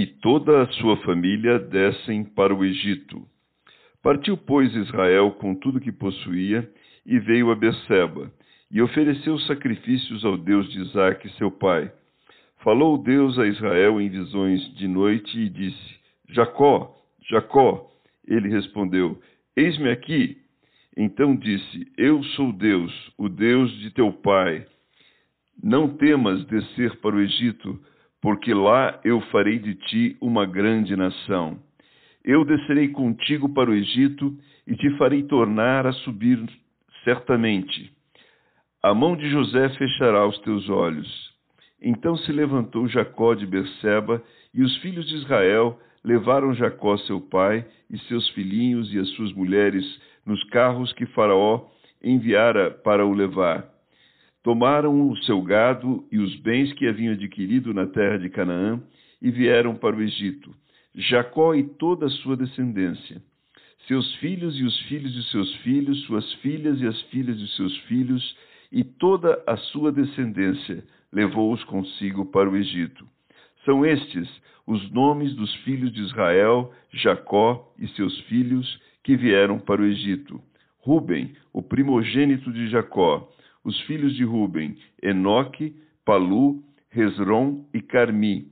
e toda a sua família descem para o Egito. Partiu, pois, Israel com tudo que possuía e veio a Beceba e ofereceu sacrifícios ao Deus de Isaque, seu pai. Falou Deus a Israel em visões de noite e disse: Jacó, Jacó. Ele respondeu: Eis-me aqui. Então disse: Eu sou Deus, o Deus de teu pai. Não temas descer para o Egito, porque lá eu farei de ti uma grande nação. Eu descerei contigo para o Egito e te farei tornar a subir certamente. A mão de José fechará os teus olhos. Então se levantou Jacó de Berseba, e os filhos de Israel levaram Jacó seu pai e seus filhinhos e as suas mulheres nos carros que Faraó enviara para o levar. Tomaram o seu gado e os bens que haviam adquirido na terra de Canaã e vieram para o Egito. Jacó e toda a sua descendência, seus filhos e os filhos de seus filhos, suas filhas e as filhas de seus filhos, e toda a sua descendência levou-os consigo para o Egito. São estes os nomes dos filhos de Israel, Jacó e seus filhos, que vieram para o Egito. Ruben, o primogênito de Jacó, os filhos de Ruben, Enoque, Palu, Resron e Carmi.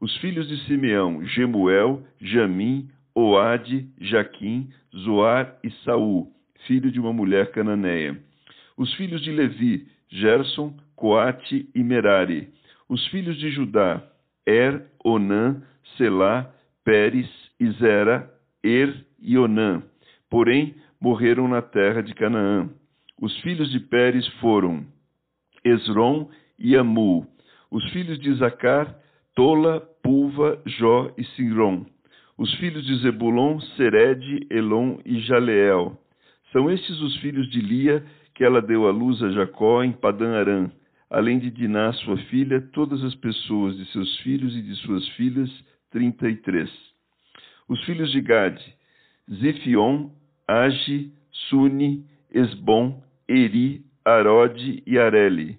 Os filhos de Simeão, Gemuel, Jamim, Oade, Jaquim, Zoar e Saul, filho de uma mulher cananeia. Os filhos de Levi, Gerson, Coate e Merari. Os filhos de Judá, Er, Onã, Selá, Pérez Zera, Er e Onã. Porém, morreram na terra de Canaã. Os filhos de Pérez foram Esrom e Amu. Os filhos de Zacar, Tola, Pulva, Jó e Sinrom. Os filhos de Zebulon, Sered, Elon e Jaleel. São estes os filhos de Lia que ela deu à luz a Jacó em Padã Arã, além de Diná, sua filha, todas as pessoas de seus filhos e de suas filhas, trinta e três. Os filhos de Gade, Zefion, Agi, Suni, Esbom, Eri, Arode e Areli.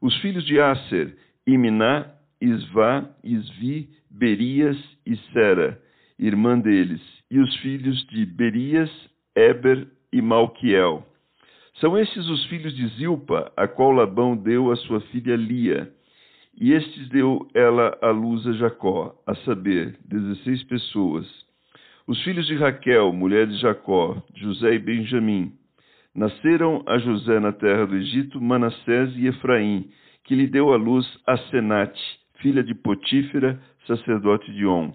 Os filhos de Aser, Imná, Isvá, Isvi, Berias e Sera, irmã deles. E os filhos de Berias, Eber e Malquiel. São estes os filhos de Zilpa, a qual Labão deu a sua filha Lia. E estes deu ela à luz a Jacó, a saber, dezesseis pessoas. Os filhos de Raquel, mulher de Jacó, José e Benjamim. Nasceram a José na terra do Egito Manassés e Efraim, que lhe deu à luz a Senate, filha de Potífera, sacerdote de On.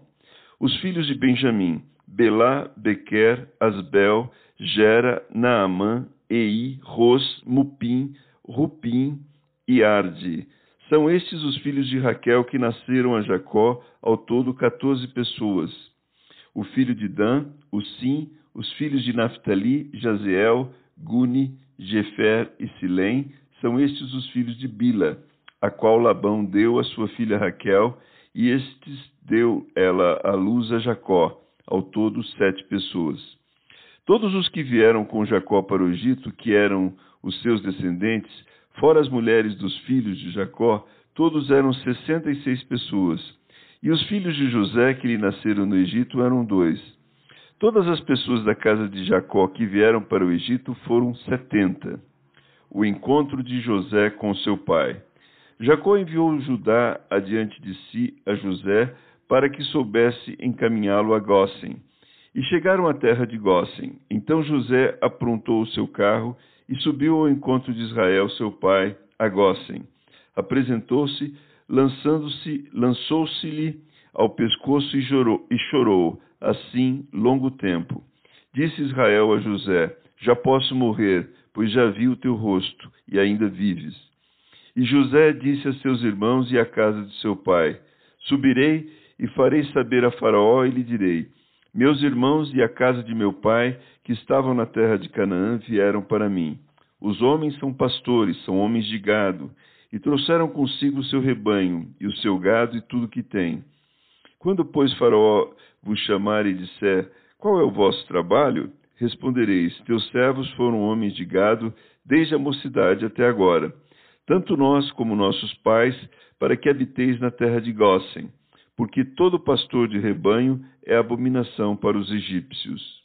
Os filhos de Benjamim, Belá, Bequer, Asbel, Gera, Naamã, Ei, Ros, Mupim, Rupim e Arde. São estes os filhos de Raquel que nasceram a Jacó, ao todo quatorze pessoas. O filho de Dan, o Sim, os filhos de Naphtali, Jazeel, Guni, Jefer e Silém, são estes os filhos de Bila, a qual Labão deu a sua filha Raquel, e estes deu ela à luz a Jacó, ao todo sete pessoas. Todos os que vieram com Jacó para o Egito, que eram os seus descendentes, fora as mulheres dos filhos de Jacó, todos eram sessenta e seis pessoas. E os filhos de José que lhe nasceram no Egito eram dois. Todas as pessoas da casa de Jacó que vieram para o Egito foram setenta. O encontro de José com seu pai. Jacó enviou Judá adiante de si a José para que soubesse encaminhá-lo a Gósen. E chegaram à terra de Gósen. Então José aprontou o seu carro e subiu ao encontro de Israel, seu pai, a Gósen. Apresentou-se, lançando-se, lançou-se-lhe ao pescoço e chorou, e chorou assim longo tempo. Disse Israel a José: Já posso morrer, pois já vi o teu rosto e ainda vives. E José disse a seus irmãos e à casa de seu pai: Subirei e farei saber a Faraó e lhe direi: Meus irmãos e a casa de meu pai, que estavam na terra de Canaã, vieram para mim. Os homens são pastores, são homens de gado, e trouxeram consigo o seu rebanho, e o seu gado e tudo que tem. Quando, pois, Faraó vos chamar e disser: Qual é o vosso trabalho? Respondereis: Teus servos foram homens de gado desde a mocidade até agora, tanto nós como nossos pais, para que habiteis na terra de Gósen, porque todo pastor de rebanho é abominação para os egípcios.